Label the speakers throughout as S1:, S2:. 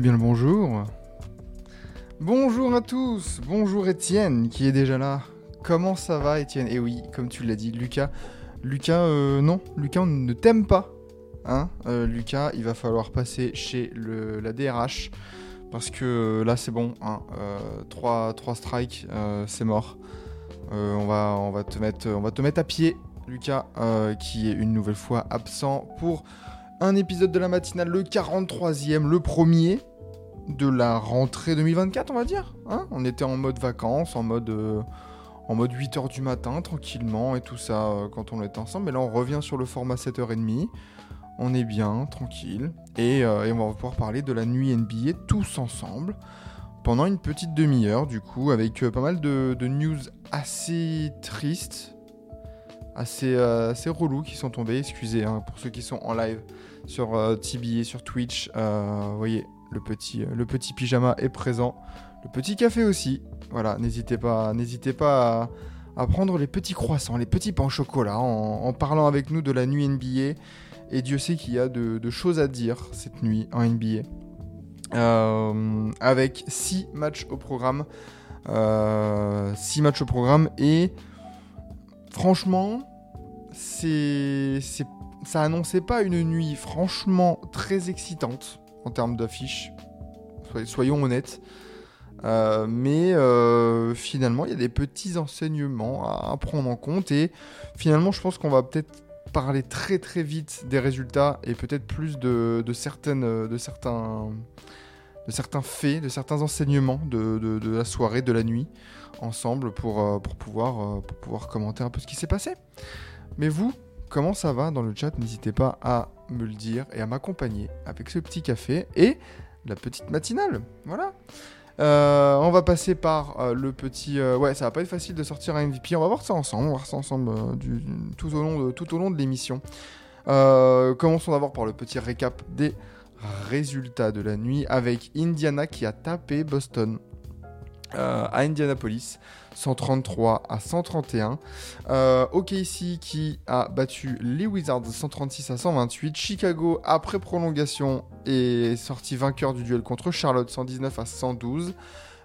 S1: Eh bien le bonjour. Bonjour à tous. Bonjour Étienne qui est déjà là. Comment ça va Étienne? Eh oui, comme tu l'as dit, Lucas. Lucas, euh, non, Lucas, on ne t'aime pas. Hein Euh, Lucas, il va falloir passer chez la DRH. Parce que euh, là, c'est bon. Hein, 3, strikes, c'est mort. On, va, te mettre, à pied, Lucas, qui est une nouvelle fois absent pour un épisode de la matinale, le 43e, le premier de la rentrée 2024, on va dire. Hein? On était en mode vacances, en mode, euh, en mode 8h du matin, tranquillement, et tout ça, euh, quand on était ensemble. Mais là, on revient sur le format 7h30. On est bien, tranquille. Et, euh, et on va pouvoir parler de la nuit NBA tous ensemble. Pendant une petite demi-heure, du coup, avec pas mal de, news assez tristes, assez, assez relous qui sont tombés. Excusez hein, pour ceux qui sont en live sur TBA, sur Twitch. Vous voyez, le petit, le petit pyjama est présent. Le petit café aussi. Voilà, n'hésitez pas, n'hésitez pas à, prendre les petits croissants, les petits pains au chocolat en, parlant avec nous de la nuit NBA. Et Dieu sait qu'il y a de, choses à dire cette nuit en NBA. Euh, avec 6 matchs au programme. 6 matchs au programme. Et franchement, ça annonçait pas une nuit franchement très excitante en termes d'affiches. Soy- Soyons honnêtes. Euh, mais euh, finalement, il y a des petits enseignements à, prendre en compte. Et finalement, je pense qu'on va peut-être parler très très vite des résultats et peut-être plus de, certaines, de, certains, de certains faits, de certains enseignements de, de- la soirée, de la nuit, ensemble pour, euh, pour, pouvoir, pour pouvoir commenter un peu ce qui s'est passé. Mais vous, comment ça va dans le chat? N'hésitez pas à me le dire et à m'accompagner avec ce petit café et la petite matinale. Voilà. Euh, on va passer par euh, le petit. euh, ouais, ça va pas être facile de sortir un MVP. On va voir ça ensemble. On va voir ça ensemble tout au long de, l'émission. Commençons d'abord par le petit récap des résultats de la nuit avec Indiana qui a tapé Boston euh, à Indianapolis 133 à 131. Euh, OKC qui a battu les Wizards 136 à 128. Chicago, après prolongation, est sorti vainqueur du duel contre Charlotte 119 à 112.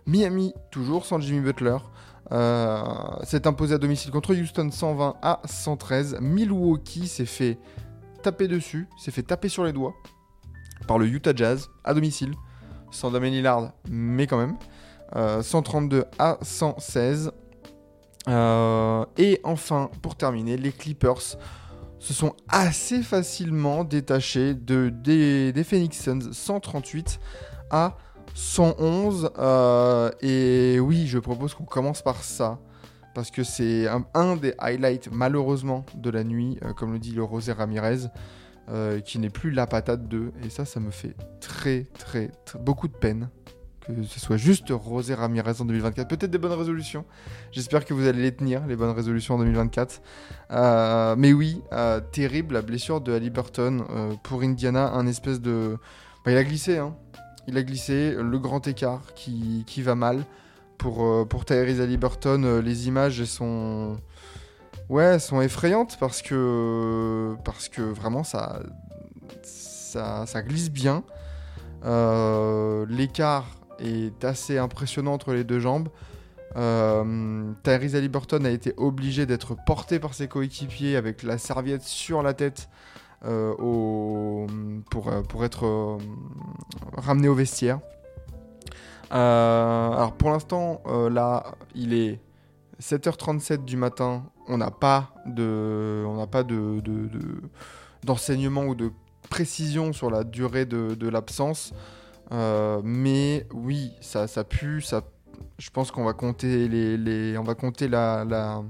S1: Miami, toujours sans Jimmy Butler, euh, s'est imposé à domicile contre Houston 120 à 113. Milwaukee s'est fait taper dessus, s'est fait taper sur les doigts par le Utah Jazz à domicile, sans Damien Lillard, mais quand même. Euh, 132 à 116. Euh, et enfin, pour terminer, les Clippers se sont assez facilement détachés de, des, Phoenix Suns 138 à 111. Euh, et oui, je propose qu'on commence par ça. Parce que c'est un, des highlights, malheureusement, de la nuit, euh, comme le dit le Rosé Ramirez, euh, qui n'est plus la patate 2. Et ça, ça me fait très, très beaucoup de peine que ce soit juste Rosé Ramirez en 2024. Peut-être des bonnes résolutions. J'espère que vous allez les tenir, les bonnes résolutions en 2024. Euh, mais oui, euh, terrible la blessure de Halliburton euh, pour Indiana. Un espèce de. Bah, il a glissé, hein. Il a glissé. Le grand écart qui, qui va mal. Pour, euh, pour Tyrese Halliburton, euh, les images sont. Ouais, elles sont effrayantes parce que. Parce que vraiment, ça. Ça, glisse bien. L'écart est assez impressionnant entre les deux jambes. Euh, Tyrese Halliburton a été obligé d'être porté par ses coéquipiers avec la serviette sur la tête euh, pour, euh, pour être euh, ramené au vestiaire. Alors pour l'instant, là, il est 7h37 du matin. On n'a pas de, on pas de, de- de- d'enseignement ou de précision sur la durée de l'absence. Euh, mais oui, ça, pue. Je pense qu'on va compter on va compter la, la-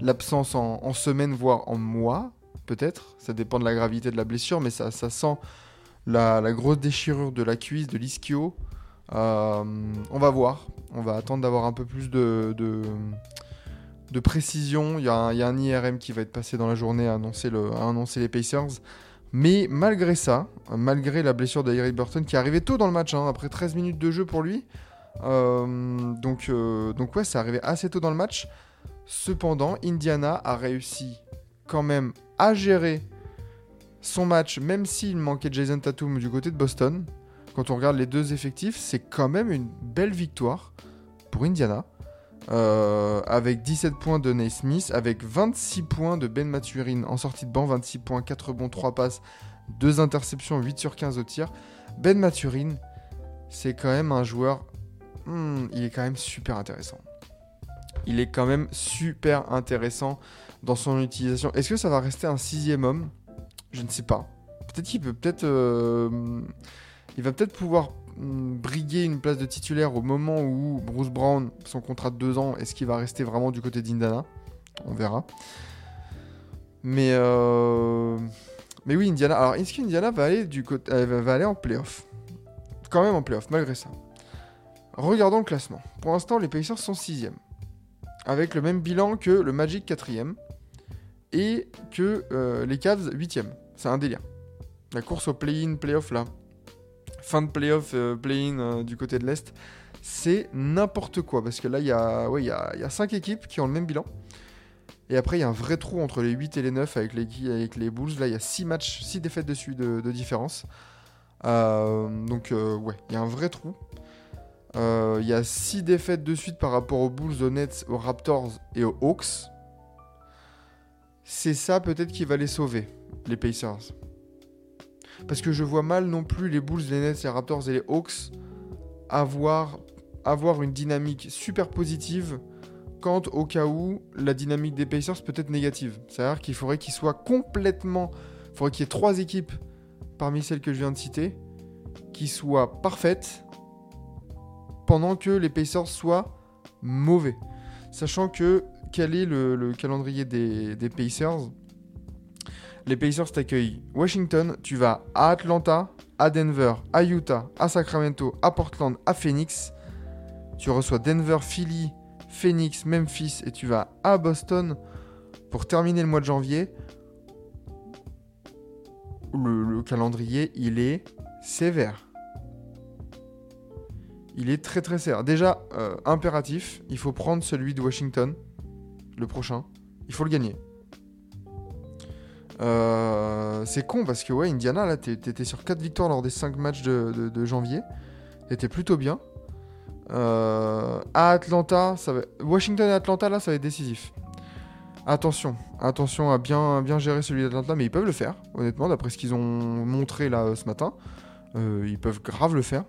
S1: l'absence en, en semaines, voire en mois, peut-être. Ça dépend de la gravité de la blessure, mais ça, sent la, grosse déchirure de la cuisse, de l'ischio. Euh, on va voir. On va attendre d'avoir un peu plus de, précision. Il y, a un, IRM qui va être passé dans la journée à annoncer, à annoncer les Pacers. Mais malgré ça, malgré la blessure d'Eric Burton qui est tôt dans le match, hein, après 13 minutes de jeu pour lui, euh, donc, euh, donc ouais, c'est arrivé assez tôt dans le match. Cependant, Indiana a réussi quand même à gérer son match, même s'il manquait Jason Tatum du côté de Boston. Quand on regarde les deux effectifs, c'est quand même une belle victoire pour Indiana. Euh, avec 17 points de Naismith, avec 26 points de Ben Maturin en sortie de banc, 26 points, 4 rebonds, 3 passes, 2 interceptions, 8 sur 15 au tir. Ben Maturin, c'est quand même un joueur, hmm, il est quand même super intéressant. Il est quand même super intéressant dans son utilisation. Est-ce que ça va rester un sixième homme? Je ne sais pas. Peut-être qu'il peut peut-être... euh, il va peut-être pouvoir briguer une place de titulaire au moment où Bruce Brown, son contrat de deux ans, est-ce qu'il va rester vraiment du côté d'Indiana On verra. Mais, euh, mais oui, Indiana. Alors, est-ce qu'Indiana va aller, du côté... euh, va- aller en playoff? Quand même en playoff, malgré ça. Regardons le classement. Pour l'instant, les Pacers sont 6 Avec le même bilan que le Magic 4 Et que euh, les Cavs 8 C'est un délire. La course au play-in, play-off là fin de playoff, euh, play-in euh, du côté de l'Est, c'est n'importe quoi. Parce que là, il y a 5 ouais, y a, il y a cinq équipes qui ont le même bilan. Et après, il y a un vrai trou entre les 8 et les 9 avec les, avec les Bulls. Là, il y a 6 matchs, 6 défaites dessus de, de différence. Euh, donc, ouais, il y a un vrai trou. Il y a 6 défaites de suite par rapport aux Bulls, aux Nets, aux Raptors et aux Hawks. C'est ça peut-être qui va les sauver, les Pacers. Parce que je vois mal non plus les Bulls, les Nets, les Raptors et les Hawks avoir, avoir une dynamique super positive quand au cas où la dynamique des Pacers peut être négative. C'est-à-dire qu'il faudrait qu'ils soient complètement... Il faudrait qu'il y ait trois équipes parmi celles que je viens de citer qui soient parfaites pendant que les Pacers soient mauvais. Sachant que quel est le, le calendrier des Pacers? Les Pacers t'accueillent Washington, tu vas à Atlanta, à Denver, à Utah, à Sacramento, à Portland, à Phoenix. Tu reçois Denver, Philly, Phoenix, Memphis et tu vas à Boston pour terminer le mois de janvier. Le, le calendrier, il est sévère. Il est très très sévère. Déjà, euh, impératif, il faut prendre celui de Washington, le prochain. Il faut le gagner. Euh, c'est con parce que ouais, Indiana, là, t'étais sur 4 victoires lors des 5 matchs de, janvier. T'étais plutôt bien. Euh, à Atlanta, ça va... Washington et Atlanta, là, ça va être décisif. Attention, attention à bien, bien gérer celui d'Atlanta, mais ils peuvent le faire, honnêtement, d'après ce qu'ils ont montré là ce matin. Euh, ils peuvent grave le faire.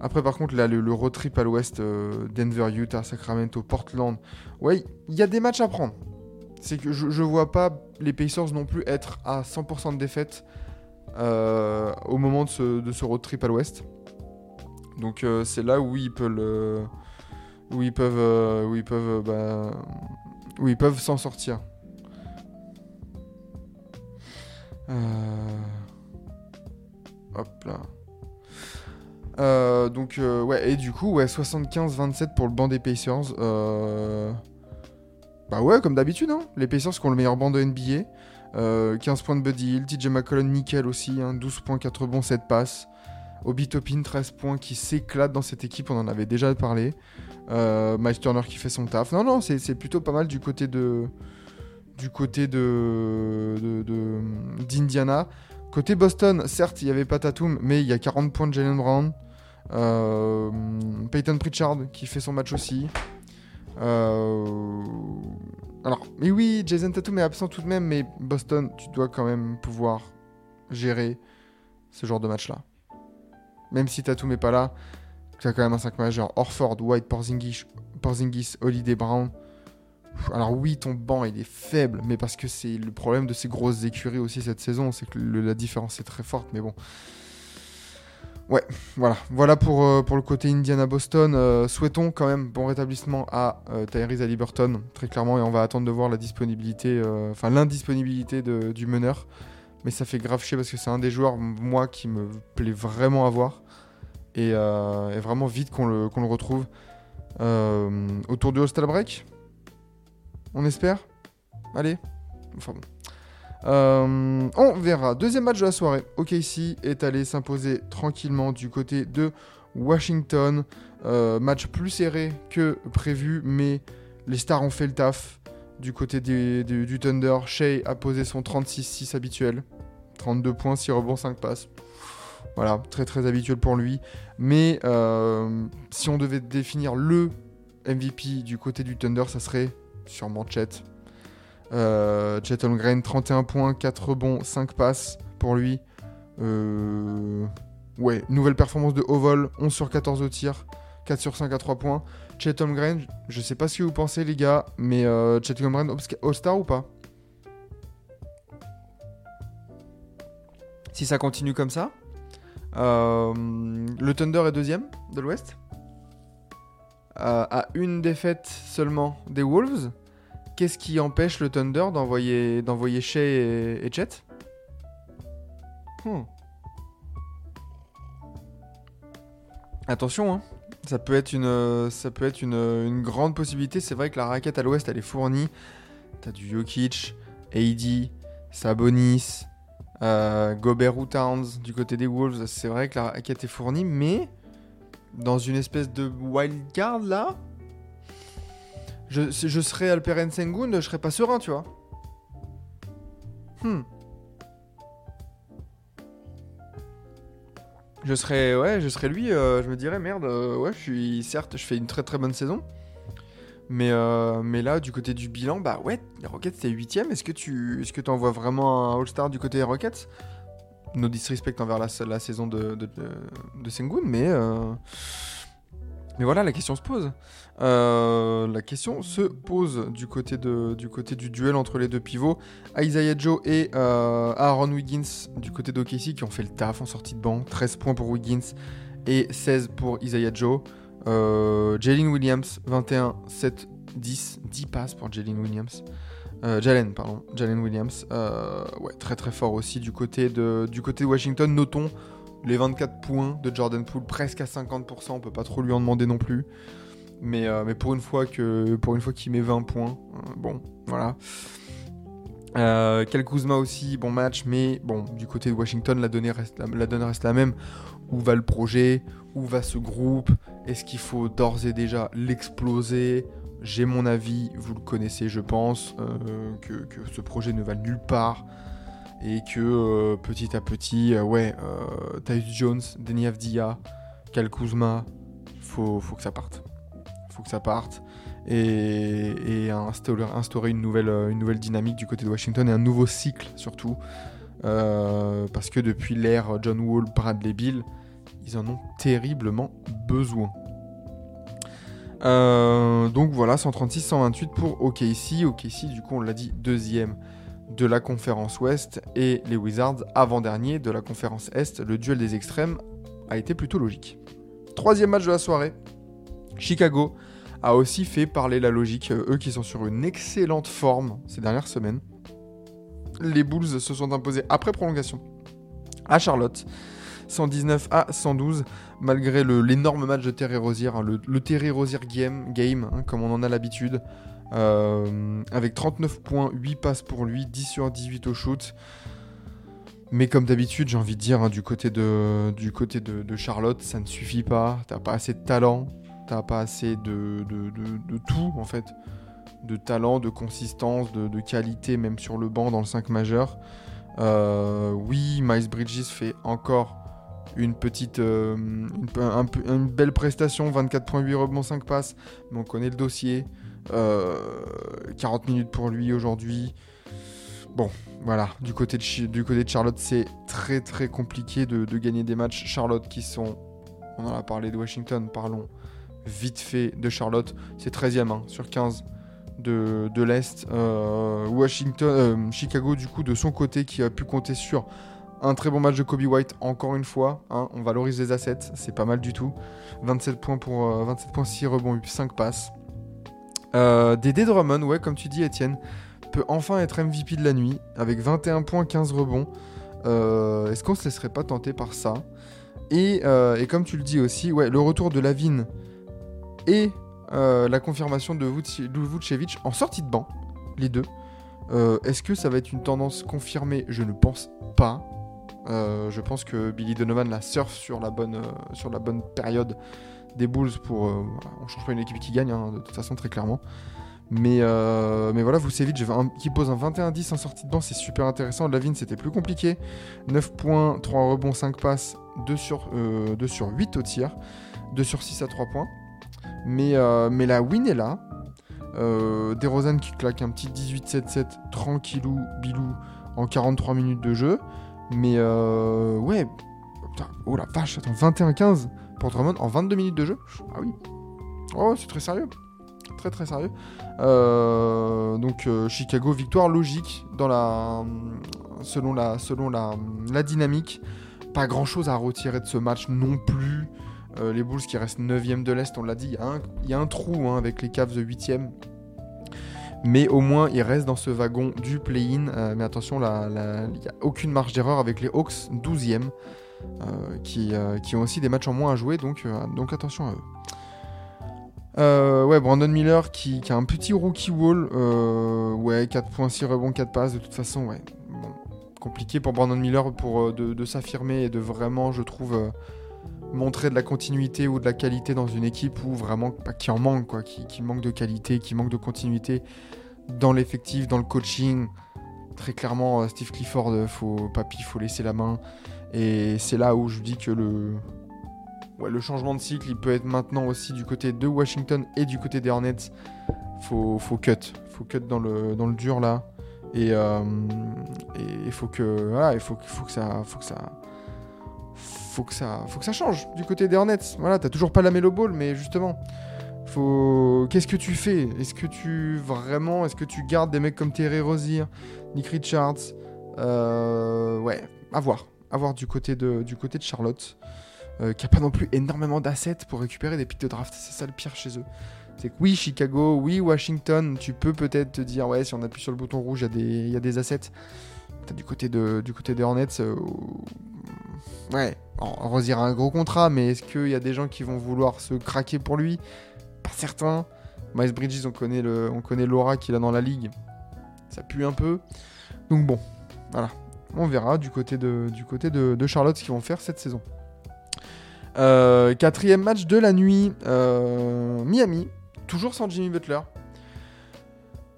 S1: Après, par contre, là, le, road trip à l'ouest, Denver, Utah, Sacramento, Portland, ouais, il y a des matchs à prendre c'est que je, je vois pas les Pacers non plus être à 100% de défaite euh, au moment de ce, road trip à l'ouest. Donc euh, c'est là où ils peuvent le- où ils peuvent euh, où ils peuvent bah, où ils peuvent s'en sortir. Hop là. Donc ouais et du coup ouais 75-27 pour le banc des Pacers. Euh, bah ouais, comme d'habitude, hein. les Pacers qui ont le meilleur banc de NBA. Euh, 15 points de Buddy Hill, TJ McCollum nickel aussi, hein. 12 points, 4 rebonds, 7 passes. Obi Toppin, 13 points, qui s'éclate dans cette équipe, on en avait déjà parlé. Euh, Miles Turner qui fait son taf. Non, non, c'est plutôt pas mal du côté de du côté de- d'Indiana. Côté Boston, certes, il n'y avait pas Tatum, mais il y a 40 points de Jalen Brown. Euh, Peyton Pritchard qui fait son match aussi. Euh, Alors, mais oui, Jason Tatum est absent tout de même, mais Boston, tu dois quand même pouvoir gérer ce genre de match-là. Même si Tatum n'est pas là, tu as quand même un 5 majeur. Orford, White, Porzingis, Porzingis Holiday Brown. Alors oui, ton banc, il est faible, mais parce que c'est le problème de ces grosses écuries aussi cette saison, c'est que la différence est très forte, mais bon. Ouais, voilà. Voilà pour, euh, pour le côté Indiana-Boston. Euh, souhaitons quand même bon rétablissement à euh, Tyrese Haliburton, très clairement, et on va attendre de voir la disponibilité, euh, enfin l'indisponibilité du meneur. mais ça fait grave chier parce que c'est un des joueurs, moi, qui me plaît vraiment à voir. Et, vraiment vite qu'on le, le retrouve autour du Hostel Break. On espère Allez. Enfin bon. Euh, on verra. Deuxième match de la soirée. OKC est allé s'imposer tranquillement du côté de Washington. Euh, match plus serré que prévu, mais les stars ont fait le taf. Du côté du Thunder, Shea a posé son 36-6 habituel. 32 points, 6 rebonds, 5 passes. Voilà, très très habituel pour lui. Mais euh, si on devait définir le MVP du côté du Thunder, ça serait sûrement Chet. Euh, Chet Holmgren, 31 points, 4 rebonds, 5 passes pour lui. Euh, ouais, nouvelle performance de vol, 11 sur 14 au tir, 4 sur 5 à 3 points. Chet Holmgren, je sais pas ce que vous pensez les gars, mais euh, Chet Holmgren, All-Star ou pas? Si ça continue comme ça, euh, le Thunder est deuxième de l'Ouest, euh, à une défaite seulement des Wolves. Qu'est-ce qui empêche le Thunder d'envoyer d'envoyer Shea et, et Chet? Hmm. Attention, hein. ça peut être une, grande possibilité. C'est vrai que la raquette à l'Ouest elle est fournie. T'as du Jokic, AD, Sabonis, euh, Towns du côté des Wolves. C'est vrai que la raquette est fournie, mais dans une espèce de wild card là, je, serais Alperen Sengun, je serais pas serein, tu vois. Hmm. Je serais, ouais, je serais lui. euh, je me dirais merde, euh, ouais, je suis certes, je fais une très très bonne saison, mais euh, mais là, du côté du bilan, bah ouais, les Rockets c'est 8 Est-ce que tu, est-ce que envoies vraiment un All-Star du côté des Rockets? No disrespect envers la, saison de de, de, Sengun, mais mais voilà, la question se pose. Euh, la question se pose du côté, du duel entre les deux pivots. Isaiah Joe et euh, Aaron Wiggins du côté d'OKC qui ont fait le taf en sortie de banc. 13 points pour Wiggins et 16 pour Isaiah Joe. Euh, Jalen Williams, 21, 7, 10. 10 passes pour Jalen Williams. Jalen, pardon. Jalen Williams. Très très fort aussi du côté de Washington. Notons les 24 points de Jordan Poole, presque à 50%. On peut pas trop lui en demander non plus. Mais, euh, pour une fois qu'il met 20 points, euh, bon, voilà. Euh, aussi, bon match, mais bon, du côté de Washington, la donne reste la même. Où va le projet? Où va ce groupe? Est-ce qu'il faut d'ores et déjà l'exploser? J'ai mon avis, vous le connaissez, je pense, euh, que, que ce projet ne va nulle part. Et que euh, petit à petit, euh, ouais, euh, Tyus Jones, Denis Avdia, Cal Kuzma, faut, faut que ça parte. Faut que ça parte. Et, instaurer, une, nouvelle, euh, une nouvelle dynamique du côté de Washington et un nouveau cycle surtout. Parce que depuis l'ère John Wall, Bradley Bill, ils en ont terriblement besoin. Donc voilà, 136-128 pour OKC. OKC, du coup, on l'a dit, deuxième de la conférence Ouest et les Wizards avant-dernier de la conférence Est. Le duel des extrêmes a été plutôt logique. Troisième match de la soirée. Chicago a aussi fait parler la logique, euh, eux qui sont sur une excellente forme ces dernières semaines. Les Bulls se sont imposés après prolongation à Charlotte, 119 à 112, malgré l'énorme match de Terry Rozier, hein, le, Terry Rozier game, game hein, comme on en a l'habitude, euh, avec 39 points, 8 passes pour lui, 10 sur 18 au shoot. Mais comme d'habitude, j'ai envie de dire, hein, du côté, de, Charlotte, ça ne suffit pas. T'as pas assez de talent, t'as pas assez de, tout en fait. De talent, de consistance, de, qualité, même sur le banc dans le 5 majeur. Euh, oui, Miles Bridges fait encore une petite, euh, une, une belle prestation, 24.8 rebonds, 5 passes, mais on connaît le dossier. Euh, 40 minutes pour lui aujourd'hui. Bon, voilà, du côté de, du côté de Charlotte, c'est très très compliqué de, gagner des matchs. Charlotte qui sont, on en a parlé de Washington, parlons vite fait de Charlotte, c'est 13e hein, sur 15 de, de l'Est. Euh, Washington, euh, Chicago du coup de son côté qui a pu compter sur un très bon match de Kobe White encore une fois. hein, on valorise les assets, c'est pas mal du tout. 27 points pour euh, 27 points, 6 rebonds, 5 passes. Euh, Dédé Drummond, ouais, comme tu dis, Étienne. peut enfin être MVP de la nuit avec 21 points, 15 rebonds. Euh, Est-ce qu'on se laisserait pas tenter par ça? Et, euh, et comme tu le dis aussi, ouais, le retour de Lavine et euh, la confirmation de Vuce- de Vucevic en sortie de banc, les deux. Est-ce que ça va être une tendance confirmée? Je ne pense pas. Je pense que Billy Donovan la surfe sur la bonne période des Bulls pour. euh, voilà, on change pas une équipe qui gagne, hein, de toute façon, très clairement. Mais, euh, mais voilà, Vucevic un- qui pose un 21-10 en sortie de banc, c'est super intéressant. Lavine, c'était plus compliqué. 9 points, 3 rebonds, 5 passes, 2 sur, euh, 2 sur 8 au tir, 2 sur 6 à 3 points. Mais, euh, mais la win est là. Euh, DeRozan qui claque un petit 18-7-7, tranquillou, bilou, en 43 minutes de jeu. Mais euh, ouais, putain, oh la vache, attends, 21-15 pour Drummond en 22 minutes de jeu Ah oui, oh, c'est très sérieux. Très très sérieux. Euh, donc euh, Chicago, victoire logique dans la, selon, la, dynamique. Pas grand chose à retirer de ce match non plus. Euh, les Bulls qui restent 9ème de l'Est, on l'a dit, il y a un- trou hein, avec les Cavs de 8ème. Mais au moins, ils restent dans ce wagon du play-in. Mais attention, il n'y a aucune marge d'erreur avec les Hawks 12ème, euh, qui, euh, qui ont aussi des matchs en moins à jouer. Donc, euh, donc attention à eux. Euh, ouais, Brandon Miller qui, a un petit rookie wall. euh, ouais, 4.6 rebonds, 4 passes. De toute façon, ouais. Compliqué pour Brandon Miller pour, euh, de, s'affirmer et de vraiment, je trouve, euh, montrer de la continuité ou de la qualité dans une équipe où vraiment bah, qui en manque, quoi, qui, qui manque de qualité, qui manque de continuité dans l'effectif, dans le coaching. Très clairement, euh, Steve Clifford, euh, faut, papy, faut laisser la main. Et c'est là où je dis que le, le changement de cycle, il peut être maintenant aussi du côté de Washington et du côté des Hornets. Faut, faut cut, faut cut dans le, dans le dur là. Et euh, il faut que, voilà, il faut, faut que ça, faut que ça, faut que ça, faut que ça change du côté des Hornets. Voilà, t'as toujours pas la Melo Ball, mais justement, faut, qu'est-ce que tu fais? Est-ce que tu vraiment, est-ce que tu gardes des mecs comme Terry Rozier, Nick Richards? Euh, Ouais, à voir, à voir du côté de, du côté de Charlotte euh, qui a pas non plus énormément d'assets pour récupérer des pics de draft. C'est ça le pire chez eux. C'est que oui, Chicago, oui, Washington, tu peux peut-être te dire, ouais, si on appuie sur le bouton rouge, il y, a des- assets. Du côté, de, du des Hornets, euh, ouais, on Rosier a un gros contrat, mais est-ce qu'il y a des gens qui vont vouloir se craquer pour lui? Pas certain. Miles Bridges, on connaît, on connaît l'aura qu'il a dans la ligue. Ça pue un peu. Donc bon, voilà. On verra du côté de, Charlotte ce qu'ils vont faire cette saison. Euh, quatrième match de la nuit, euh, Miami, toujours sans Jimmy Butler,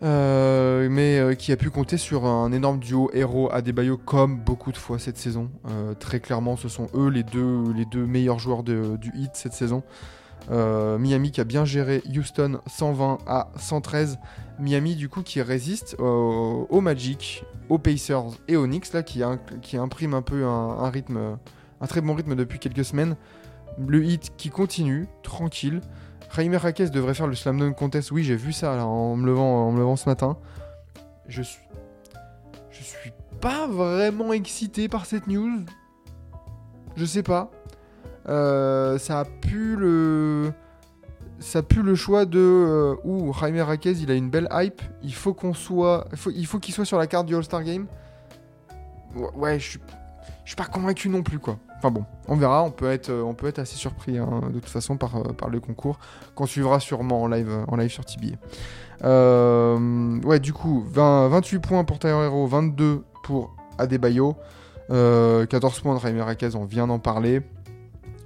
S1: Euh, mais qui a pu compter sur un énorme duo héros Adebayo comme beaucoup de fois cette saison. Très clairement, ce sont eux les deux, meilleurs joueurs du hit cette saison. Euh, Miami qui a bien géré Houston 120 à 113. Miami du coup qui résiste au, Magic, aux Pacers et aux Knicks qui, imprime un peu un, rythme, un très bon rythme depuis quelques semaines. Le hit qui continue, tranquille. Jaime Raquez devrait faire le slam dunk contest. Oui, j'ai vu ça en, me levant, en levant ce matin. Je suis, je suis pas vraiment excité par cette news. Je sais pas. Euh, ça a pu le, choix de euh, ouh, Jaime Raquez, il a une belle hype. Il faut soit, qu'il soit sur la carte du All-Star Game. Ouais, je suis, pas convaincu non plus quoi. Enfin bon, on verra. On peut être, on peut être assez surpris hein, de toute façon par, euh, par le concours qu'on suivra sûrement en live, sur TBA. Ouais, du coup, 20 28 points pour Tyler Hero, 22 pour Adebayo, euh, 14 points de Jaime Raquez, on vient d'en parler.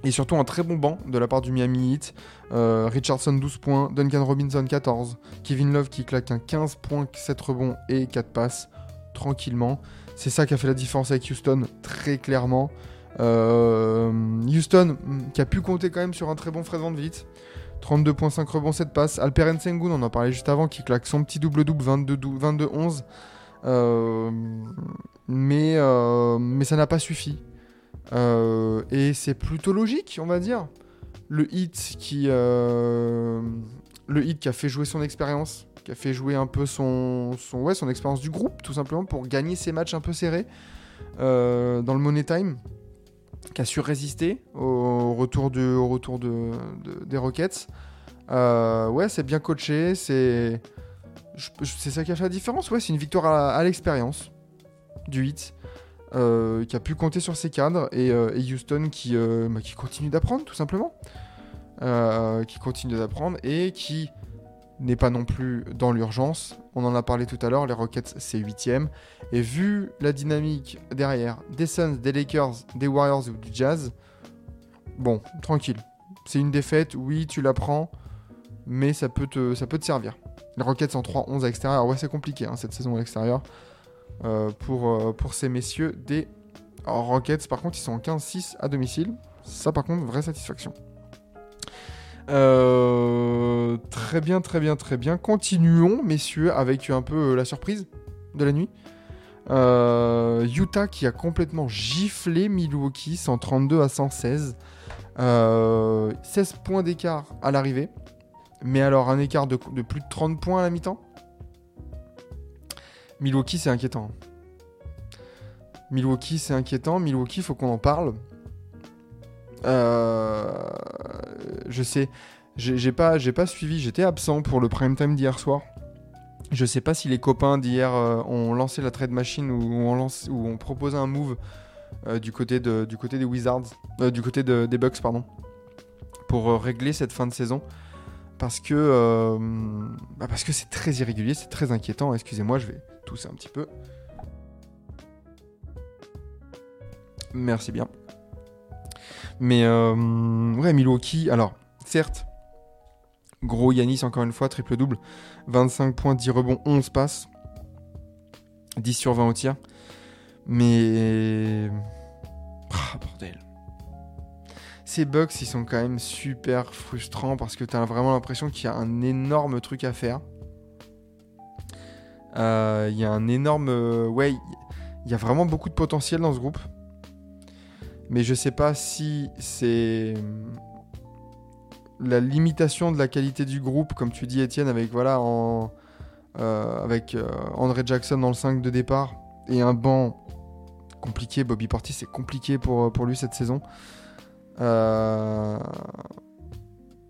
S1: Et surtout un très bon banc de la part du Miami Heat. Euh, Richardson 12 points, Duncan Robinson 14, Kevin Love qui claque un 15 points, 7 rebonds et 4 passes tranquillement. C'est ça qui a fait la différence avec Houston, très clairement. Euh, Houston mm, qui a pu compter quand même sur un très bon Fred Van Vliet. 32.5 rebonds, 7 passes. Alperen Sengun, on en parlait juste avant, qui claque son petit double-double 22-11. Euh, mais, mais ça n'a pas suffi. Euh, et c'est plutôt logique, on va dire. Le hit qui, euh, le hit qui a fait jouer son expérience, qui a fait jouer un peu son, ouais, son expérience du groupe, tout simplement, pour gagner ces matchs un peu serrés euh, dans le Money Time, qui a su résister au retour, au retour de, de- des Rockets. Ouais, c'est bien coaché, c'est c'est ça qui a fait la différence. Ouais, c'est une victoire à l'expérience du hit. Euh, qui a pu compter sur ses cadres et, euh, Houston qui, euh, bah, qui continue d'apprendre tout simplement. Qui continue d'apprendre et qui n'est pas non plus dans l'urgence. On en a parlé tout à l'heure les Rockets c'est 8ème et vu la dynamique derrière des Suns, des Lakers, des Warriors ou du Jazz bon tranquille. C'est une défaite oui tu la prends mais ça peut te, ça peut te servir. Les Rockets en 3-11 à l'extérieur. Ouais c'est compliqué hein, cette saison à l'extérieur pour, euh, pour ces messieurs des Rockets. Par contre, ils sont en 15-6 à domicile. Ça, par contre, vraie satisfaction. Euh, très bien, très bien, très bien. Continuons, messieurs, avec un peu euh, la surprise de la nuit. Euh, Utah qui a complètement giflé Milwaukee 132 à 116. Euh, 16 points d'écart à l'arrivée. Mais alors un écart de plus de 30 points à la mi-temps Milwaukee, c'est inquiétant. Milwaukee, c'est inquiétant. Milwaukee, faut qu'on en parle. Euh, je sais, j'ai pas, suivi. J'étais absent pour le prime time d'hier soir. Je sais pas si les copains d'hier euh, ont lancé la trade machine ou ont, lancé, proposé un move euh, du, côté des Wizards, du côté de- des Bucks, pardon, pour régler cette fin de saison. Parce que bah parce que c'est très irrégulier, c'est très inquiétant. Excusez-moi, je vais tousser un petit peu. Merci bien. Mais euh, ouais, Milwaukee, alors, certes, gros Yanis, encore une fois, triple-double, 25 points, 10 rebonds, 11 passes, 10 sur 20 au tir. Mais. Ah, bordel. Ces Bucks, ils sont quand même super frustrants parce que t'as vraiment l'impression qu'il y a un énorme truc à faire. Euh, Il y a un énorme. euh, ouais, il y a vraiment beaucoup de potentiel dans ce groupe. Mais je sais pas si c'est hum, la limitation de la qualité du groupe, comme tu dis Étienne, avec voilà euh, avec André Jackson dans le 5 de départ et un banc compliqué. Bobby Portis, c'est compliqué pour, pour lui cette saison. Euh,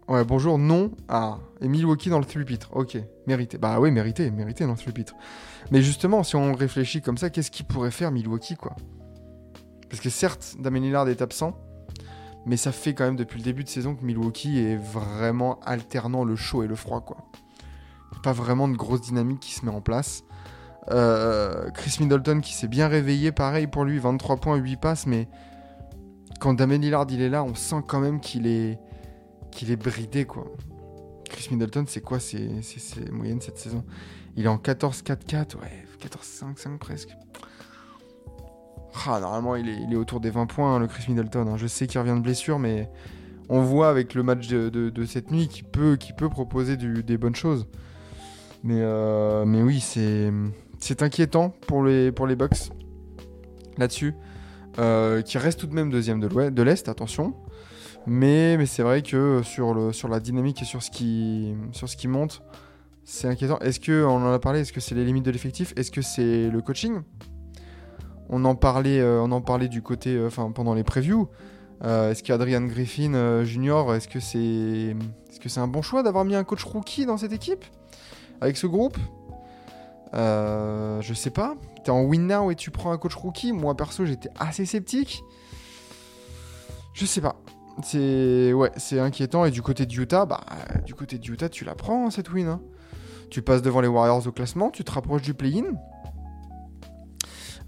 S1: Ouais, bonjour, non. Ah, et Milwaukee dans le 3-pitre. Ok, mérité. Bah oui, mérité, mérité dans le 3-pitre. Mais justement, si on réfléchit comme ça, qu'est-ce qu'il pourrait faire Milwaukee, quoi? Parce que certes, Damien Lillard est absent, mais ça fait quand même depuis le début de saison que Milwaukee est vraiment alternant le chaud et le froid, quoi. Y a Pas vraiment de grosse dynamique qui se met en place. Euh, Chris Middleton qui s'est bien réveillé, pareil pour lui, 23 points, 8 passes, mais quand Damien Lillard il est là, on sent quand même qu'il est qu'il est bridé quoi. Chris Middleton, c'est quoi ses, moyennes cette saison? Il est en 14-4-4, ouais, 14-5-5 presque. Ah, normalement, il est, autour des 20 points, hein, le Chris Middleton. hein. Je sais qu'il revient de blessure, mais on voit avec le match de, cette nuit qu'il peut, peut proposer des bonnes choses. Mais, euh, mais oui, c'est, inquiétant pour les, pour les Bucks là-dessus. Euh, qui reste tout de même deuxième de l'Est, attention. Mais, c'est vrai que sur, le, sur la dynamique et sur ce qui, monte, c'est inquiétant. Est-ce que, on en a parlé, est-ce que c'est les limites de l'effectif? Est-ce que c'est le coaching? On en, parlait, euh, on en parlait du côté, euh, enfin pendant les previews. Euh, est-ce qu'Adrian Griffin euh, Junior, est-ce que c'est est -ce c'est un bon choix d'avoir mis un coach rookie dans cette équipe? Avec ce groupe? Euh, Je sais pas. T'es en win now et tu prends un coach rookie? Moi perso, j'étais assez sceptique. Je sais pas. C'est ouais, c'est inquiétant. Et du côté de Utah, bah, du côté de Utah, tu la prends hein, cette win. hein. Tu passes devant les Warriors au classement, tu te rapproches du play-in.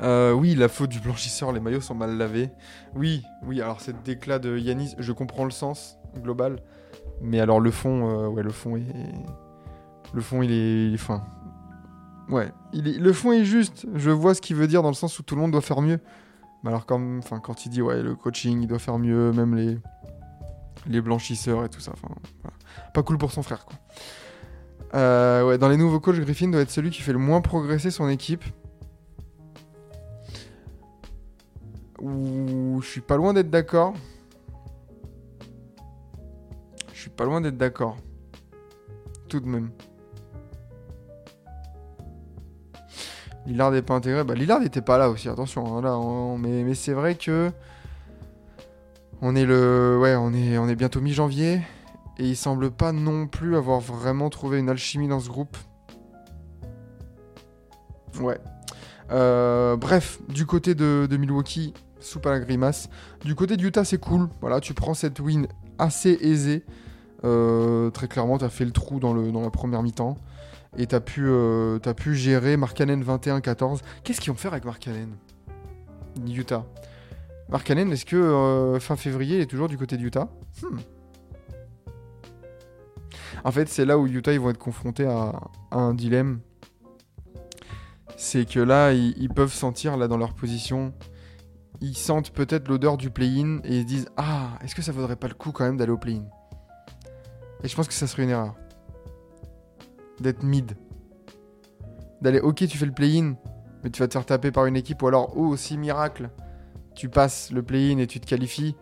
S1: Euh, oui, la faute du blanchisseur, les maillots sont mal lavés. Oui, oui. Alors cet déclat de Yanis, je comprends le sens global, mais alors le fond, euh, ouais, le fond est, le fond il est, il est fin. Ouais, il est- le fond est juste. Je vois ce qu'il veut dire dans le sens où tout le monde doit faire mieux. Alors quand, enfin, quand il dit ouais, le coaching, il doit faire mieux, même les, blanchisseurs et tout ça. Pas cool pour son frère quoi. Euh, dans les nouveaux coachs, Griffin doit être celui qui fait le moins progresser son équipe. Ouh, je suis pas loin d'être d'accord. Je suis pas loin d'être d'accord. Tout de même. Lillard n'est pas intégré. Bah, Lillard n'était pas là aussi, attention. hein, là, mais c'est vrai que. On est le. Ouais, on est, bientôt mi-janvier. Et il semble pas non plus avoir vraiment trouvé une alchimie dans ce groupe. Ouais. Euh, bref, du côté de, Milwaukee, soupe à la grimace. Du côté de Utah, c'est cool. Voilà, tu prends cette win assez aisée. Euh, très clairement, tu as fait le trou dans la première mi-temps. Et tu as, pu, euh, t'as pu gérer Markkanen 21-14. Qu'est-ce qu'ils vont faire avec Markkanen Utah. Markkanen, est-ce que euh, fin février, il est toujours du côté de Utah? Hmm. En fait, c'est là où Utah ils vont être confrontés à, un dilemme. C'est que là, ils, ils peuvent sentir là dans leur position, ils sentent peut-être l'odeur du play-in et ils se disent ah, est-ce que ça vaudrait pas le coup quand même d'aller au play-in? Et je pense que ça serait une erreur d'être mid, d'aller ok, tu fais le play-in, mais tu vas te faire taper par une équipe ou alors oh, si miracle, tu passes le play-in et tu te qualifies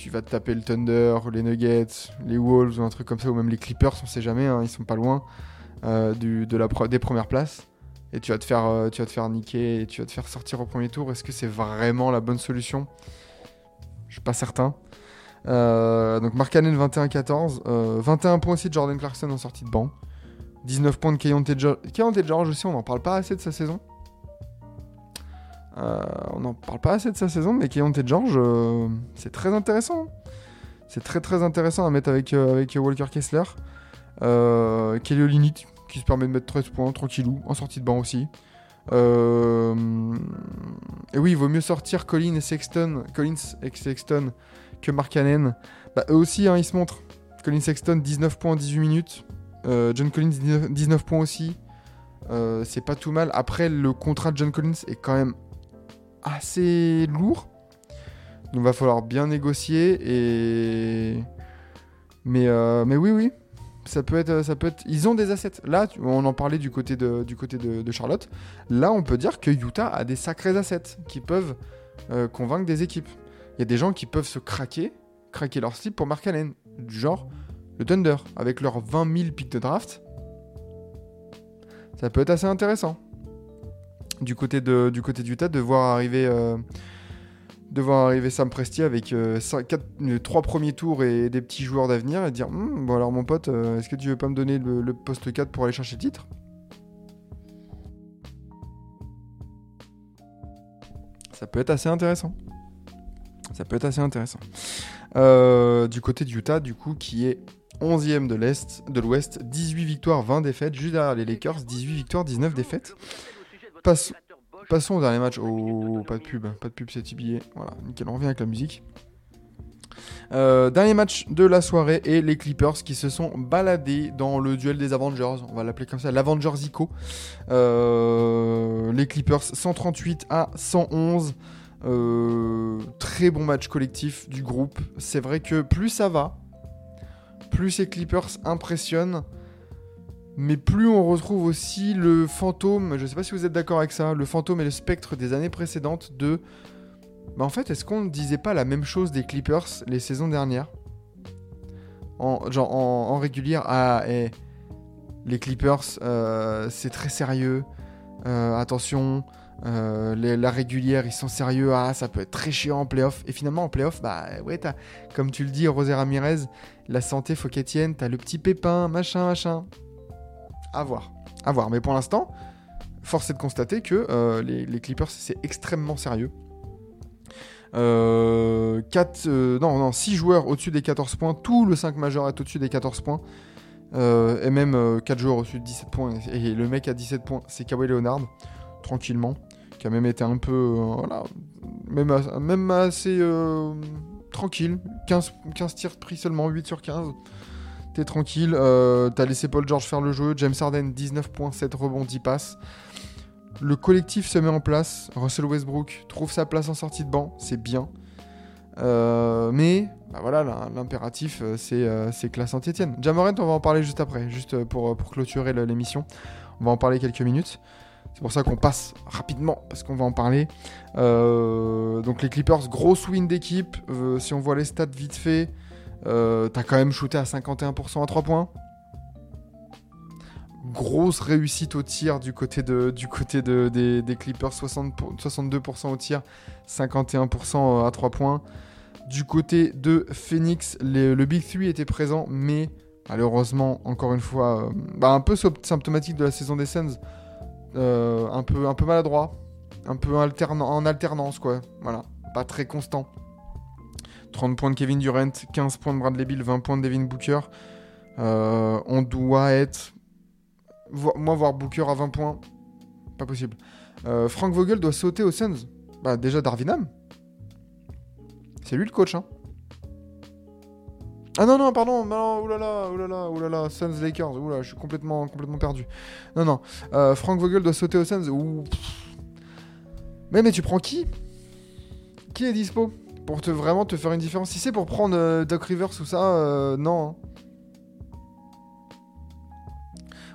S1: tu vas te taper le Thunder, les Nuggets, les Wolves ou un truc comme ça, ou même les Clippers, on sait jamais, hein, ils sont pas loin euh, de la des premières places. Et tu vas, te faire, euh, tu vas te faire niquer et tu vas te faire sortir au premier tour. Est-ce que c'est vraiment la bonne solution? Je suis pas certain. Euh, donc Markkanen 21-14. euh, 21 points aussi de Jordan Clarkson en sortie de banc. 19 points de Kayonte George. George aussi, on n'en parle pas assez de sa saison. Euh, on n'en parle pas assez de sa saison, mais Kayonte George, euh, c'est très intéressant. C'est très très intéressant à mettre avec, euh, avec Walker Kessler. Euh, Kelly qui se permet de mettre 13 points tranquillou, en sortie de banc aussi. Et oui, il vaut mieux sortir Collins et Sexton, Collins Sexton que Markkanen. Bah, eux aussi, hein, ils se montrent. Collins Sexton, 19 points en 18 minutes. Euh, John Collins, 19, 19 points aussi. Euh, c'est pas tout mal. Après, le contrat de John Collins est quand même assez lourd. Donc, va falloir bien négocier. Et... Mais, euh, oui, oui. Ça peut, être, peut être. Ils ont des assets. Là, on en parlait du côté, de, Charlotte. Là, on peut dire que Utah a des sacrés assets qui peuvent convaincre des équipes. Il y a des gens qui peuvent se craquer, craquer leur slip pour Mark Allen. Du genre le Thunder, avec leurs 20 000 pics de draft. Ça peut être assez intéressant. Du côté de, du de voir arriver. euh, arriver Sam Presti avec 3 premiers tours et des petits joueurs d'avenir et dire Hum, bon alors mon pote euh, est-ce que tu veux pas me donner le, poste 4 pour aller chercher le titre? Ça peut être assez intéressant ça peut être assez intéressant Euh, du côté de Utah du coup qui est 11e de l'Est de l'Ouest 18 victoires 20 défaites juste derrière les Lakers 18 victoires 19 défaites Passons au dernier match. Oh, pas de pub, pas de pub, c'est tibillé. Voilà, nickel, on revient avec la musique. Euh, dernier match de la soirée et les Clippers qui se sont baladés dans le duel des Avengers, on va l'appeler comme ça, l'Avengers ICO. Euh, les Clippers 138 à 111. Euh, très bon match collectif du groupe. C'est vrai que plus ça va, plus ces Clippers impressionnent. Mais plus on retrouve aussi le fantôme, je sais pas si vous êtes d'accord avec ça, le fantôme et le spectre des années précédentes de... Bah en fait, est-ce qu'on ne disait pas la même chose des Clippers les saisons dernières? En, Genre en, ah, eh, les Clippers, euh, c'est très sérieux, euh, attention, euh, la régulière, ils sont sérieux, ah, ça peut être très chiant en playoff. Et finalement, en playoff, bah ouais, t'as, comme tu le dis, Rosé Ramirez, la santé, faut qu'elle tienne, t'as le petit pépin, machin, machin. À voir. À voir. Mais pour l'instant, force est de constater que euh, les, Clippers, c'est extrêmement sérieux. Euh, 4, non, non, 6 joueurs au-dessus des 14 points. Tout le 5 majeur est au-dessus des 14 points. Et même 4 joueurs au-dessus de 17 points. Et le mec à 17 points, c'est Kawhi Leonard. Tranquillement. Qui a même été un peu. euh, voilà. Même, as- même assez euh, tranquille. 15, 15 tirs pris seulement, 8 sur 15. T'es tranquille. Euh, T'as laissé Paul George faire le jeu. James Harden, 19 points, 7 rebonds, 10 passes. Le collectif se met en place. Russell Westbrook trouve sa place en sortie de banc. C'est bien. Mais bah voilà, l'im- l'impératif, c'est euh, que la Saint-Etienne. Jamorant, on va en parler juste après, juste pour, clôturer l'émission. On va en parler quelques minutes. C'est pour ça qu'on passe rapidement, parce qu'on va en parler. Euh, donc les Clippers, grosse win d'équipe. Euh, si on voit les stats vite fait, euh, t'as quand même shooté à 51% à 3 points. Grosse réussite au tir du côté, de, du côté de, des, Clippers, 60 pour- 62% au tir, 51% à 3 points. Du côté de Phoenix, le Big 3 était présent, mais malheureusement, encore une fois, bah, un peu symptomatique de la saison des Suns, euh, un, peu, un peu maladroit, un peu en alternance, quoi. Voilà, pas très constant. 30 points de Kevin Durant, 15 points de Bradley Bill, 20 points de Devin Booker. Euh, on doit être. Moi, voir Booker à 20 points, pas possible. Euh, Frank Vogel doit sauter aux Suns. Bah, déjà Darvinam. C'est lui le coach, hein. Ah non, non, pardon, non, oulala, oulala, oulala, Suns Lakers, oula, je suis complètement, complètement perdu. Non, non, euh, Frank Vogel doit sauter aux Suns. Mais, mais tu prends qui? Qui est dispo Pour vraiment te faire une différence? Si c'est pour prendre euh, Doc Rivers ou ça, euh, non. hein.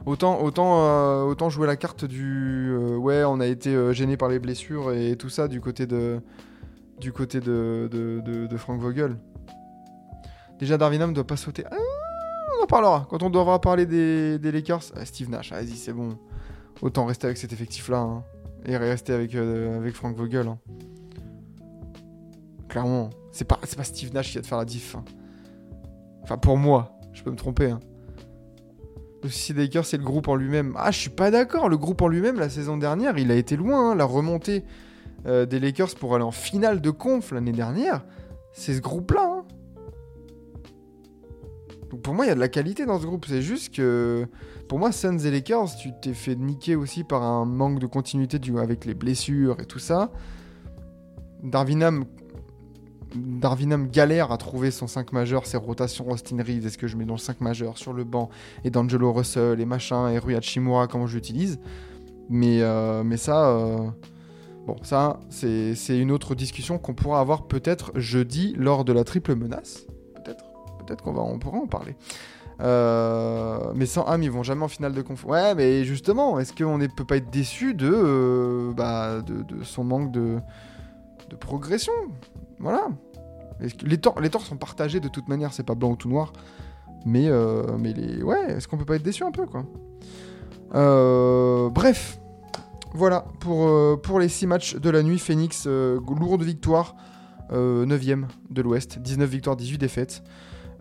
S1: Autant, autant, euh, autant jouer la carte du ouais, on a été gêné par les blessures et tout ça du côté de du côté de- de Frank Vogel. Déjà, Darvinham doit pas sauter. Ah, on en parlera quand on devra parler des, Lakers. Ah, Steve Nash, vas-y, c'est bon. Autant rester avec cet effectif-là hein, et rester avec, euh, avec Frank Vogel. hein. Clairement, c'est pas, pas Steve Nash qui va te faire la diff. hein. Enfin, pour moi, je peux me tromper. Le souci Lakers, c'est le groupe en lui-même. Ah, je suis pas d'accord. Le groupe en lui-même, la saison dernière, il a été loin. La remontée euh, des Lakers pour aller en finale de conf l'année dernière, c'est ce groupe-là. Pour moi, il y a de la qualité dans ce groupe. C'est juste que, pour moi, Suns et Lakers, tu t'es fait niquer aussi par un manque de continuité avec les blessures et tout ça. Darvinham, galère à trouver son 5 majeur, ses rotations Austin Reeves, est-ce que je mets dans le 5 majeur sur le banc, et D'Angelo Russell, et machin, et Rui Hachimura, comment je l'utilise. Mais, euh, mais ça, euh, bon, ça, c'est une autre discussion qu'on pourra avoir peut-être jeudi lors de la triple menace. Peut-être, qu'on on pourra en parler. Euh, mais sans Ham, ils vont jamais en finale de conf. Ouais, mais justement, est-ce qu'on ne peut pas être déçu de, euh, bah, de, son manque de, progression? Voilà. Les torts, sont partagés de toute manière, c'est pas blanc ou tout noir. Mais, euh, mais les... ouais, est-ce qu'on peut pas être déçu un peu, quoi? Bref, voilà pour, pour les 6 matchs de la nuit. Phoenix, lourde victoire, 9ème de l'Ouest, 19 victoires, 18 défaites.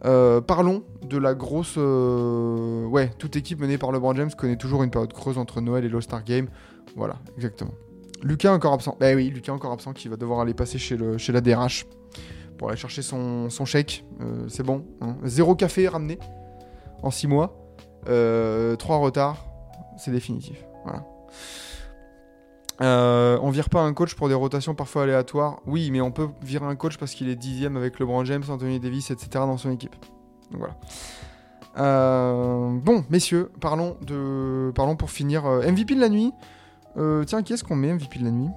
S1: Euh, parlons de la grosse. euh, Ouais, toute équipe menée par LeBron James connaît toujours une période creuse entre Noël et l'All-Star Game. Voilà, exactement. Lucas encore absent. Bah oui, Lucas encore absent qui va devoir aller passer chez, le, chez la DRH pour aller chercher son, son chèque. Euh, c'est bon. hein. Zéro café ramené en 6 mois. Euh, 3 retards. C'est définitif. Voilà. Euh, on vire pas un coach pour des rotations parfois aléatoires. Oui, mais on peut virer un coach parce qu'il est dixième avec LeBron James, Anthony Davis, etc. dans son équipe. Donc voilà. Euh, bon, messieurs, parlons de, parlons pour finir euh, MVP de la nuit. Tiens, qui est-ce qu'on met MVP de la nuit?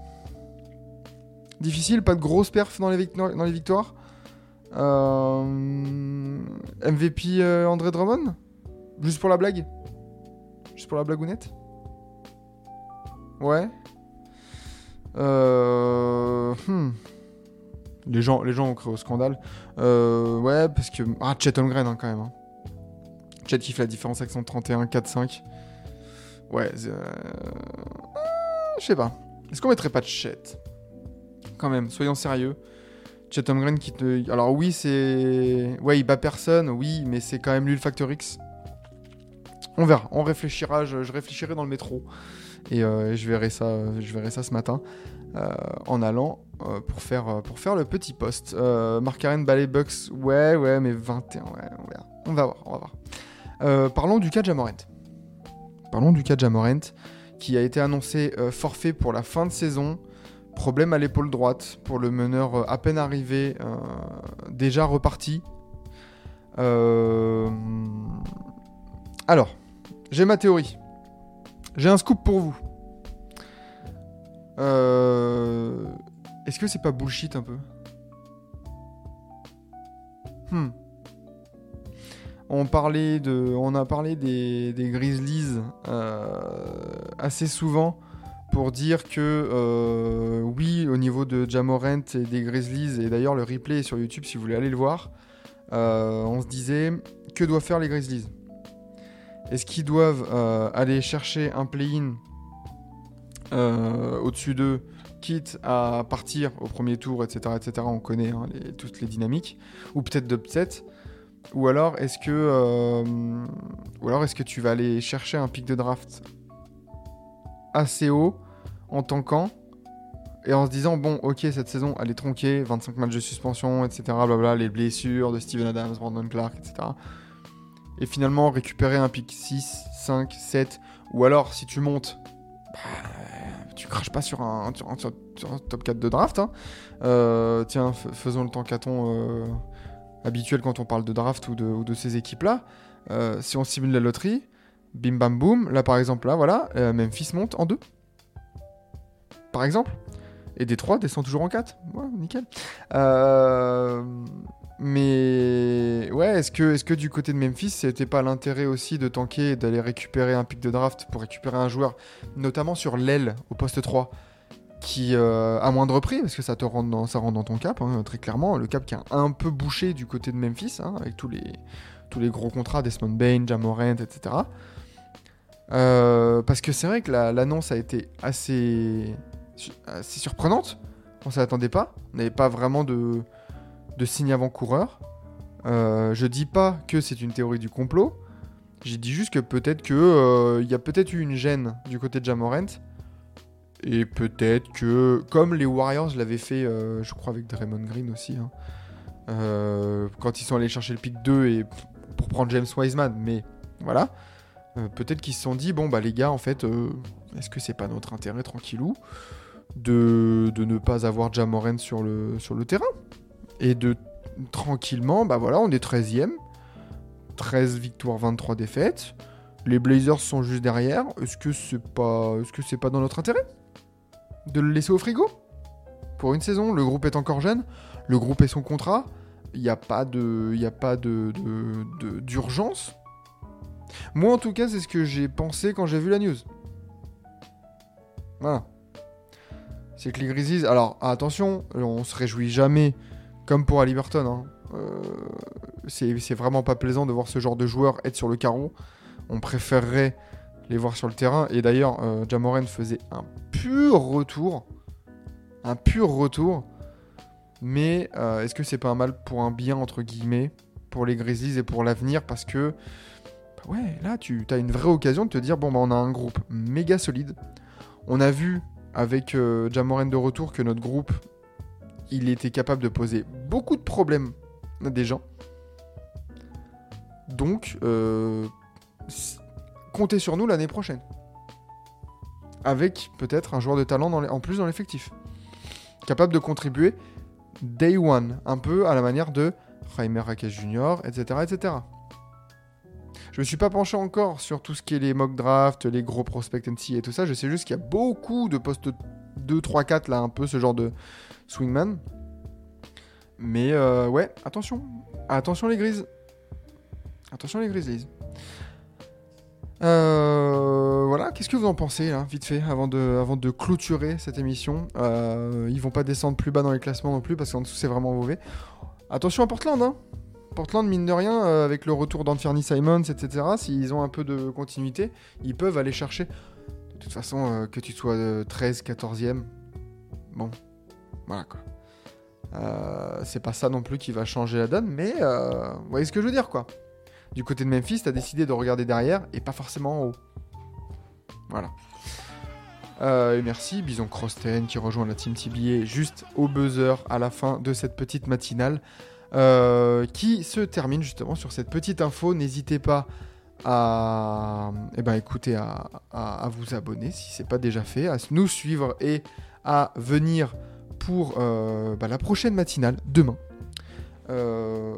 S1: Difficile, pas de grosse perf dans les, victoires. MVP André Drummond? Juste pour la blague? Juste pour la blagounette? Ouais. Euh, hmm. Les gens, les gens ont cru au scandale. Euh, ouais, parce que. Ah, Chet hein, quand même. hein. Chet qui fait la différence avec son 31-4-5. Ouais, c'est, euh, Je sais pas. Est-ce qu'on mettrait pas Chet? Quand même, soyons sérieux. Chet Holmgren qui te. Alors, oui, c'est. Ouais, il bat personne, oui, mais c'est quand même lui le Factor X. On verra, on réfléchira, je réfléchirai dans le métro. Et euh, je, verrai ça, je verrai ça ce matin euh, en allant euh, pour, faire, pour faire le petit post. Euh, Mark Aren, Ballet Bucks, ouais, ouais, mais 21, ouais, verra. On va voir, on va voir. Parlons du cas de. Parlons du cas de qui a été annoncé forfait pour la fin de saison. Problème à l'épaule droite pour le meneur à peine arrivé, déjà reparti. Alors, j'ai ma théorie. J'ai un scoop pour vous. Euh, Est-ce que c'est pas bullshit un peu Hmm. On, parlait a parlé des, Grizzlies euh, assez souvent pour dire que euh, oui, au niveau de Jamorant et des Grizzlies, et d'ailleurs le replay est sur YouTube si vous voulez aller le voir, on se disait que doivent faire les Grizzlies? Est-ce qu'ils doivent euh, aller chercher un play-in euh, au-dessus d'eux, quitte à partir au premier tour, etc. etc. on connaît hein, toutes les dynamiques, ou peut-être d'upset. Ou alors est-ce que, euh, est-ce que tu vas aller chercher un pic de draft assez haut en tankant et en se disant bon ok cette saison elle est tronquée, 25 matchs de suspension, etc. Blabla, les blessures de Steven Adams, Brandon Clark, etc. Et finalement récupérer un pick 6, 5, 7, ou alors si tu montes, bah, tu craches pas sur un, top 4 de draft. hein. Euh, tiens, faisons le tankaton euh, habituel quand on parle de draft ou de, ces équipes-là. Euh, si on simule la loterie, bim bam boum, là par exemple, là voilà, Memphis monte en 2. Par exemple. Et Détroit descend toujours en 4. Ouais, nickel. Mais ouais, est-ce que, est que du côté de Memphis, c'était pas l'intérêt aussi de tanker d'aller récupérer un pic de draft pour récupérer un joueur, notamment sur l'aile au poste 3, qui euh, moindre prix, parce que ça te rentre dans, ça dans ton cap, hein, très clairement, le cap qui a un peu bouché du côté de Memphis, hein, avec tous les, tous les gros contrats, Desmond Bain, Jamorant, etc. Euh, parce que c'est vrai que la- l'annonce a été assez, assez surprenante. On s'y attendait pas. On n'avait pas vraiment de, de signe avant-coureur. Euh, je dis pas que c'est une théorie du complot. J'ai dit juste que peut-être que euh, il y a peut-être eu une gêne du côté de Jamorant. Et peut-être que, comme les Warriors l'avaient fait, euh, je crois avec Draymond Green aussi, hein, euh, quand ils sont allés chercher le pick 2 et pour prendre James Wiseman, mais voilà. Peut-être qu'ils se sont dit, bon bah les gars, en fait, est-ce que c'est pas notre intérêt tranquillou de, de ne pas avoir Jamoran sur le, sur le terrain? Et de tranquillement, bah voilà, on est 13ème, 13 victoires, 23 défaites. Les Blazers sont juste derrière. Est-ce que c'est pas, est-ce que c'est pas dans notre intérêt de le laisser au frigo pour une saison? Le groupe est encore jeune. Le groupe est son contrat. Il n'y a pas de, il a pas de- d'urgence. Moi, en tout cas, c'est ce que j'ai pensé quand j'ai vu la news. Voilà. C'est que les Grizzlies. Alors, attention, on se réjouit jamais, comme pour Halliburton. hein. Euh, c'est, vraiment pas plaisant de voir ce genre de joueurs être sur le carreau. On préférerait les voir sur le terrain. Et d'ailleurs, euh, Jamoran faisait un pur retour. Un pur retour. Mais euh, est-ce que c'est pas un mal pour un bien, entre guillemets, pour les Grizzlies et pour l'avenir? Parce que, bah ouais, là, tu as une vraie occasion de te dire bon, bah, on a un groupe méga solide. On a vu avec euh, Jamoran de retour que notre groupe, il était capable de poser beaucoup de problèmes à des gens. Donc, euh, comptez sur nous l'année prochaine. Avec peut-être un joueur de talent en plus dans l'effectif. Capable de contribuer day one, un peu à la manière de Jaime Raquez Jr., etc., etc. Je me suis pas penché encore sur tout ce qui est les mock drafts, les gros prospect NC et tout ça. Je sais juste qu'il y a beaucoup de postes 2, 3, 4, là, un peu ce genre de swingman. Mais euh, ouais, attention. Attention les grises. Attention les Grizzlies. Euh, voilà, qu'est-ce que vous en pensez là, vite fait, avant de, avant de clôturer cette émission? Euh, Ils vont pas descendre plus bas dans les classements non plus parce qu'en dessous c'est vraiment mauvais. Attention à Portland, hein Portland, mine de rien, euh, avec le retour d'Anthony Simons, etc., s'ils ont un peu de continuité, ils peuvent aller chercher. De toute façon, euh, que tu sois euh, 13, 14e, bon, voilà quoi. Euh, c'est pas ça non plus qui va changer la donne, mais euh, vous voyez ce que je veux dire quoi. Du côté de Memphis, t'as décidé de regarder derrière et pas forcément en haut. Voilà. Euh, et merci Bison Crosten qui rejoint la team TBA juste au buzzer à la fin de cette petite matinale euh, qui se termine justement sur cette petite info. N'hésitez pas à, eh ben, écoutez, à, à- à vous abonner si c'est pas déjà fait, à nous suivre et à venir pour euh, bah, la prochaine matinale demain. Euh,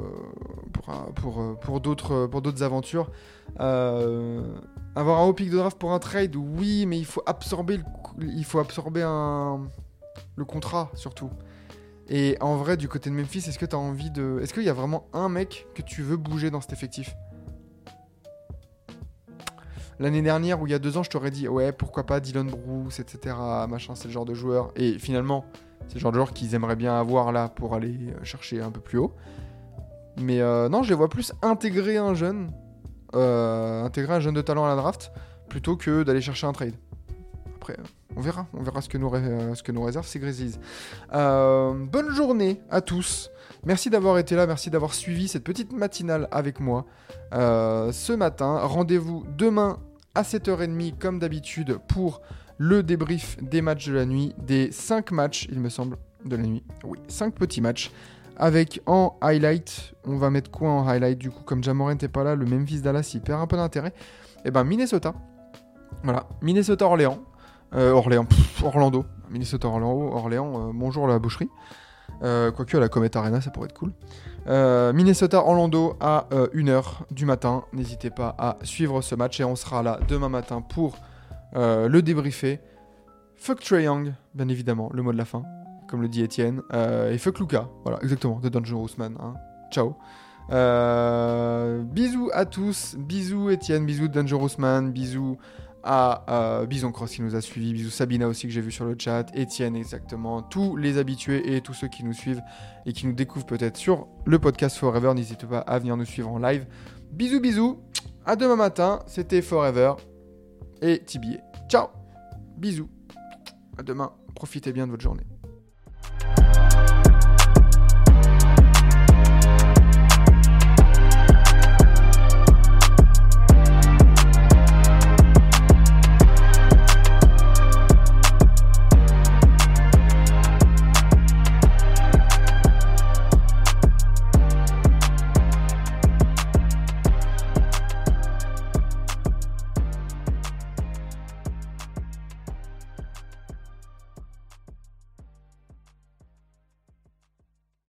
S1: pour, euh, pour d'autres pour d'autres aventures. Avoir un haut pic de draft pour un trade, oui, mais il faut absorber le, il faut absorber un, le contrat surtout. Et en vrai, du côté de Memphis, est-ce que tu as envie de. Est-ce qu'il y a vraiment un mec que tu veux bouger dans cet effectif? L'année dernière, ou il y a deux ans, je t'aurais dit, ouais, pourquoi pas Dylan Bruce, etc. Machin, c'est le genre de joueur. Et finalement, c'est le genre de joueur qu'ils aimeraient bien avoir là pour aller euh, chercher un peu plus haut. Mais euh, non, je les vois plus intégrer un jeune, euh, intégrer un jeune de talent à la draft, plutôt que d'aller chercher un trade. Après, on verra, on verra ce que nous, réserve ces Grizzlies. Bonne journée à tous. Merci d'avoir été là, merci d'avoir suivi cette petite matinale avec moi ce matin. Rendez-vous demain à 7h30 comme d'habitude pour le débrief des matchs de la nuit, des 5 matchs, il me semble, de la nuit. Oui, 5 petits matchs. Avec en highlight, on va mettre quoi en highlight du coup Comme Jamorant n'est pas là, le Memphis Dallas il perd un peu d'intérêt. Et ben Minnesota. Voilà, Minnesota-Orléans. Euh, Orléans, Orlando. Minnesota-Orlando, Orléans, euh, bonjour la boucherie. Euh, quoique à la Comet Arena, ça pourrait être cool. Euh, Minnesota-Orlando à 1h du matin. N'hésitez pas à suivre ce match et on sera là demain matin pour euh, le débriefer. Fuck Trae Young, bien évidemment, le mot de la fin, comme le dit Étienne. Euh, et fuck Luca, voilà, exactement, The Dangerous Man. hein. Ciao. Euh, bisous à tous, bisous Étienne, bisous Dangerous Man, bisous à Bison Cross qui nous a suivis, bisous Sabina aussi que j'ai vu sur le chat, Étienne exactement, tous les habitués et tous ceux qui nous suivent et qui nous découvrent peut-être sur le podcast Forever, n'hésitez pas à venir nous suivre en live. Bisous bisous, à demain matin, c'était Forever et TBA. Ciao, bisous, à demain, profitez bien de votre journée.